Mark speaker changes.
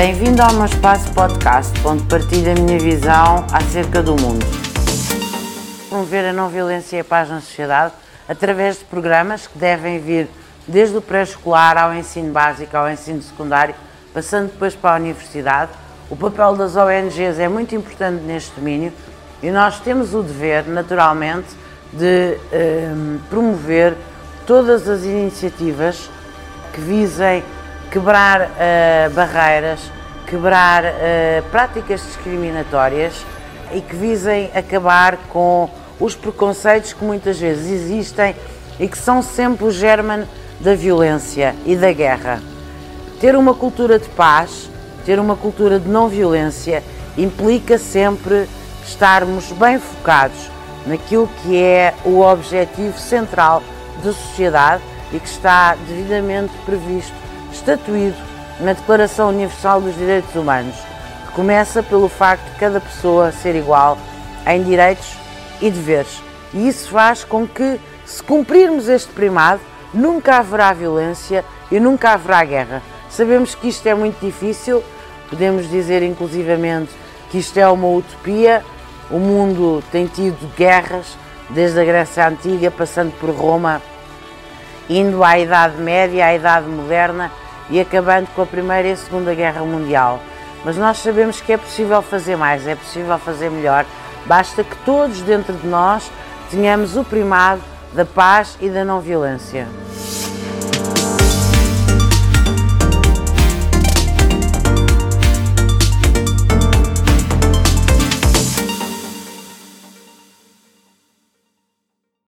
Speaker 1: Bem-vindo ao meu espaço podcast, onde partilho a minha visão acerca do mundo. Promover a não violência e a paz na sociedade através de programas que devem vir desde o pré-escolar ao ensino básico, ao ensino secundário, passando depois para a universidade. O papel das ONGs é muito importante neste domínio e nós temos o dever, naturalmente, de um, promover todas as iniciativas que visem quebrar uh, barreiras, quebrar uh, práticas discriminatórias e que visem acabar com os preconceitos que muitas vezes existem e que são sempre o germen da violência e da guerra. Ter uma cultura de paz, ter uma cultura de não violência, implica sempre estarmos bem focados naquilo que é o objetivo central da sociedade e que está devidamente previsto, estatuído na Declaração Universal dos Direitos Humanos, que começa pelo facto de cada pessoa ser igual em direitos e deveres. E isso faz com que, se cumprirmos este primado, nunca haverá violência e nunca haverá guerra. Sabemos que isto é muito difícil, podemos dizer inclusivamente que isto é uma utopia. O mundo tem tido guerras desde a Grécia Antiga, passando por Roma, indo à Idade Média, à Idade Moderna e acabando com a Primeira e a Segunda Guerra Mundial. Mas nós sabemos que é possível fazer mais, é possível fazer melhor. Basta que todos dentro de nós tenhamos o primado da paz e da não violência.